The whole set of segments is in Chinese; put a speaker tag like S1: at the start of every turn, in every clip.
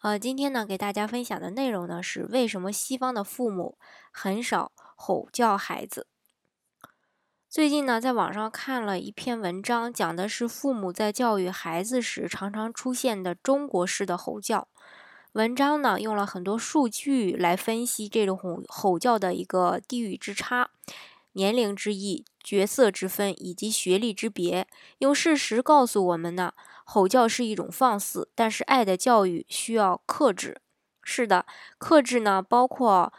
S1: 呃，今天呢，给大家分享的内容呢是为什么西方的父母很少吼叫孩子。最近呢，在网上看了一篇文章，讲的是父母在教育孩子时常常出现的中国式的吼叫。文章呢，用了很多数据来分析这种吼吼叫的一个地域之差。年龄之异、角色之分以及学历之别，用事实告诉我们呢，吼叫是一种放肆，但是爱的教育需要克制。是的，克制呢，包括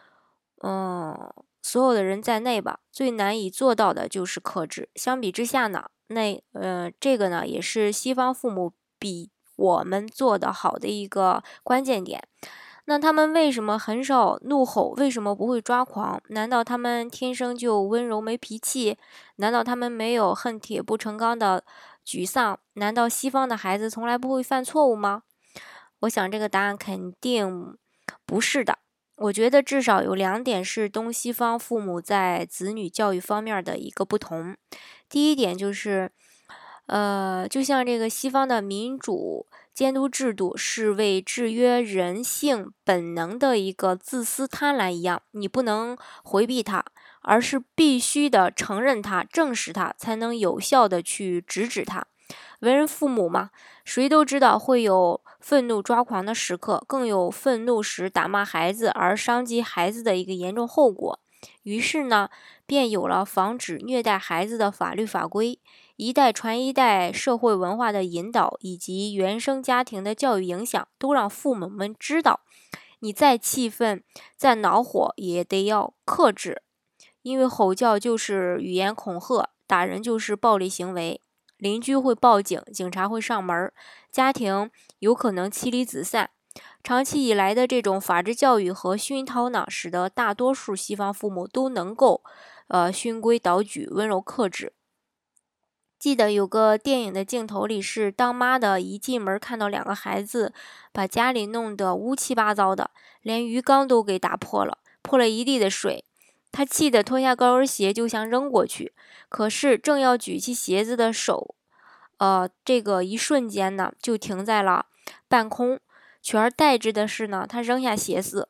S1: 嗯所有的人在内吧，最难以做到的就是克制。相比之下呢，那呃这个呢，也是西方父母比我们做的好的一个关键点。那他们为什么很少怒吼？为什么不会抓狂？难道他们天生就温柔没脾气？难道他们没有恨铁不成钢的沮丧？难道西方的孩子从来不会犯错误吗？我想这个答案肯定不是的。我觉得至少有两点是东西方父母在子女教育方面的一个不同。第一点就是，呃，就像这个西方的民主。监督制度是为制约人性本能的一个自私贪婪一样，你不能回避它，而是必须的承认它、正视它，才能有效的去直指它。为人父母嘛，谁都知道会有愤怒抓狂的时刻，更有愤怒时打骂孩子而伤及孩子的一个严重后果。于是呢，便有了防止虐待孩子的法律法规。一代传一代，社会文化的引导以及原生家庭的教育影响，都让父母们知道，你再气愤、再恼火，也得要克制，因为吼叫就是语言恐吓，打人就是暴力行为，邻居会报警，警察会上门，家庭有可能妻离子散。长期以来的这种法治教育和熏陶呢，使得大多数西方父母都能够，呃，循规蹈矩、温柔克制。记得有个电影的镜头里，是当妈的一进门看到两个孩子把家里弄得乌七八糟的，连鱼缸都给打破了，泼了一地的水。他气得脱下高跟鞋就想扔过去，可是正要举起鞋子的手，呃，这个一瞬间呢，就停在了半空，取而代之的是呢，他扔下鞋子，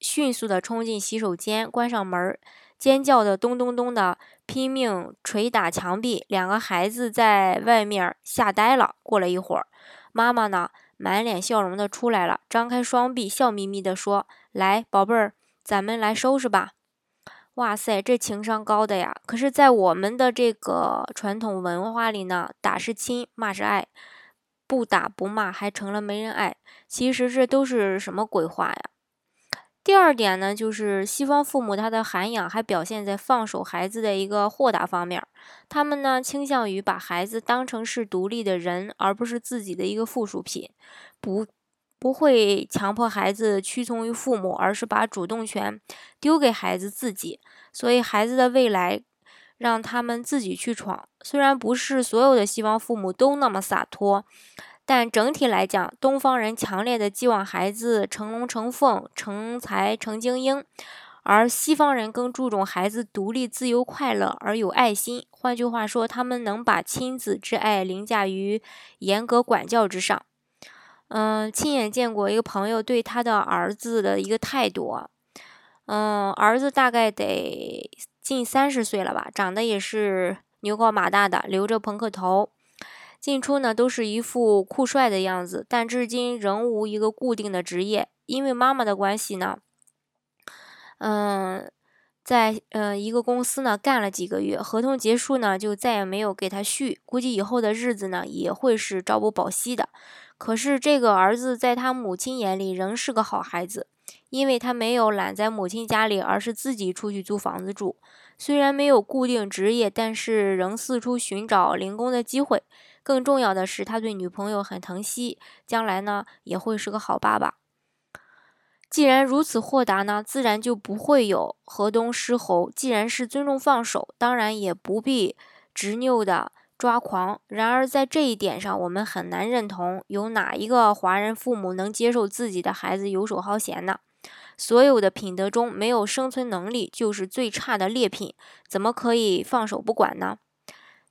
S1: 迅速的冲进洗手间，关上门。尖叫的咚咚咚的，拼命捶打墙壁。两个孩子在外面吓呆了。过了一会儿，妈妈呢，满脸笑容的出来了，张开双臂，笑眯眯的说：“来，宝贝儿，咱们来收拾吧。”哇塞，这情商高的呀！可是，在我们的这个传统文化里呢，打是亲，骂是爱，不打不骂还成了没人爱。其实这都是什么鬼话呀？第二点呢，就是西方父母他的涵养还表现在放手孩子的一个豁达方面。他们呢倾向于把孩子当成是独立的人，而不是自己的一个附属品，不不会强迫孩子屈从于父母，而是把主动权丢给孩子自己。所以孩子的未来让他们自己去闯。虽然不是所有的西方父母都那么洒脱。但整体来讲，东方人强烈的寄望孩子成龙成凤、成才成精英，而西方人更注重孩子独立、自由、快乐而有爱心。换句话说，他们能把亲子之爱凌驾于严格管教之上。嗯，亲眼见过一个朋友对他的儿子的一个态度。嗯，儿子大概得近三十岁了吧，长得也是牛高马大的，留着朋克头。进出呢都是一副酷帅的样子，但至今仍无一个固定的职业。因为妈妈的关系呢，嗯，在嗯一个公司呢干了几个月，合同结束呢就再也没有给他续，估计以后的日子呢也会是朝不保夕的。可是这个儿子在他母亲眼里仍是个好孩子，因为他没有懒在母亲家里，而是自己出去租房子住。虽然没有固定职业，但是仍四处寻找零工的机会。更重要的是，他对女朋友很疼惜，将来呢也会是个好爸爸。既然如此豁达呢，自然就不会有河东狮吼。既然是尊重放手，当然也不必执拗的抓狂。然而在这一点上，我们很难认同，有哪一个华人父母能接受自己的孩子游手好闲呢？所有的品德中，没有生存能力就是最差的劣品，怎么可以放手不管呢？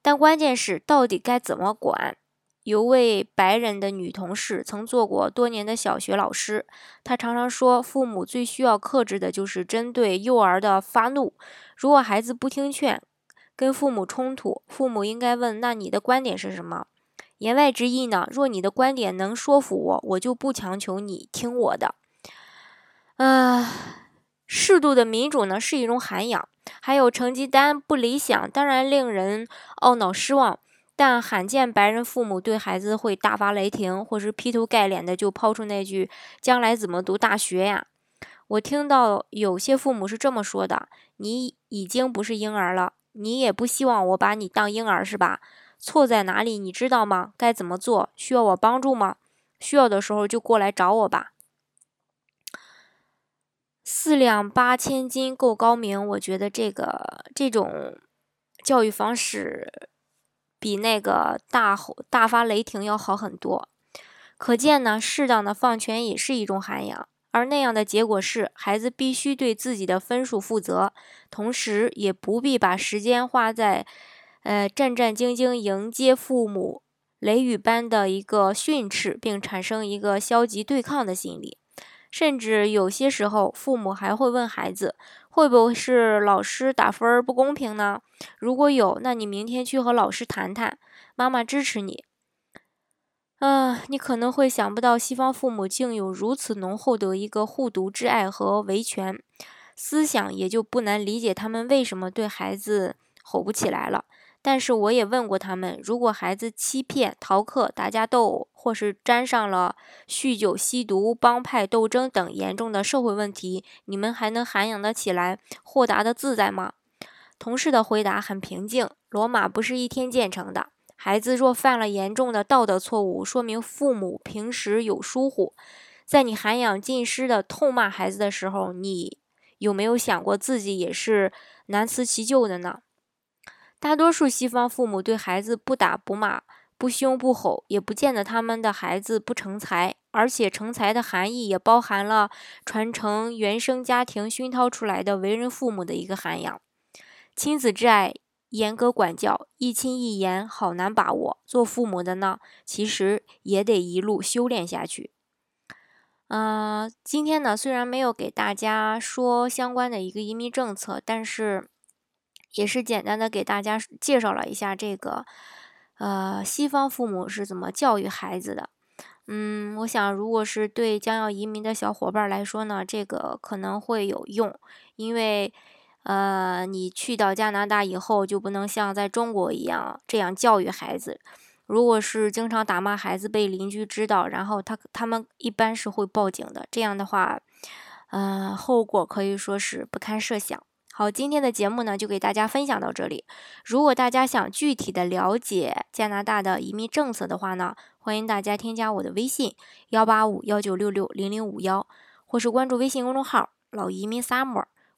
S1: 但关键是，到底该怎么管？有位白人的女同事曾做过多年的小学老师，她常常说，父母最需要克制的就是针对幼儿的发怒。如果孩子不听劝，跟父母冲突，父母应该问：“那你的观点是什么？”言外之意呢？若你的观点能说服我，我就不强求你听我的。啊，适度的民主呢是一种涵养。还有成绩单不理想，当然令人懊恼失望。但罕见白人父母对孩子会大发雷霆，或是劈头盖脸的就抛出那句“将来怎么读大学呀？”我听到有些父母是这么说的：“你已经不是婴儿了，你也不希望我把你当婴儿是吧？错在哪里你知道吗？该怎么做？需要我帮助吗？需要的时候就过来找我吧。”四两八千斤够高明，我觉得这个这种教育方式。比那个大吼大发雷霆要好很多，可见呢，适当的放权也是一种涵养，而那样的结果是，孩子必须对自己的分数负责，同时也不必把时间花在，呃，战战兢兢迎接父母雷雨般的一个训斥，并产生一个消极对抗的心理。甚至有些时候，父母还会问孩子：“会不会是老师打分不公平呢？如果有，那你明天去和老师谈谈，妈妈支持你。”啊，你可能会想不到，西方父母竟有如此浓厚的一个护犊之爱和维权思想，也就不难理解他们为什么对孩子吼不起来了。但是我也问过他们，如果孩子欺骗、逃课、打架斗殴，或是沾上了酗酒、吸毒、帮派斗争等严重的社会问题，你们还能涵养得起来、豁达的自在吗？同事的回答很平静：罗马不是一天建成的。孩子若犯了严重的道德错误，说明父母平时有疏忽。在你涵养尽失的痛骂孩子的时候，你有没有想过自己也是难辞其咎的呢？大多数西方父母对孩子不打不骂、不凶不吼，也不见得他们的孩子不成才。而且成才的含义也包含了传承原生家庭熏陶出来的为人父母的一个涵养。亲子之爱、严格管教、一亲一言，好难把握。做父母的呢，其实也得一路修炼下去。嗯，今天呢，虽然没有给大家说相关的一个移民政策，但是。也是简单的给大家介绍了一下这个，呃，西方父母是怎么教育孩子的。嗯，我想如果是对将要移民的小伙伴来说呢，这个可能会有用，因为，呃，你去到加拿大以后就不能像在中国一样这样教育孩子。如果是经常打骂孩子被邻居知道，然后他他们一般是会报警的。这样的话，呃，后果可以说是不堪设想。好，今天的节目呢，就给大家分享到这里。如果大家想具体的了解加拿大的移民政策的话呢，欢迎大家添加我的微信幺八五幺九六六零零五幺，或是关注微信公众号“老移民 summer”，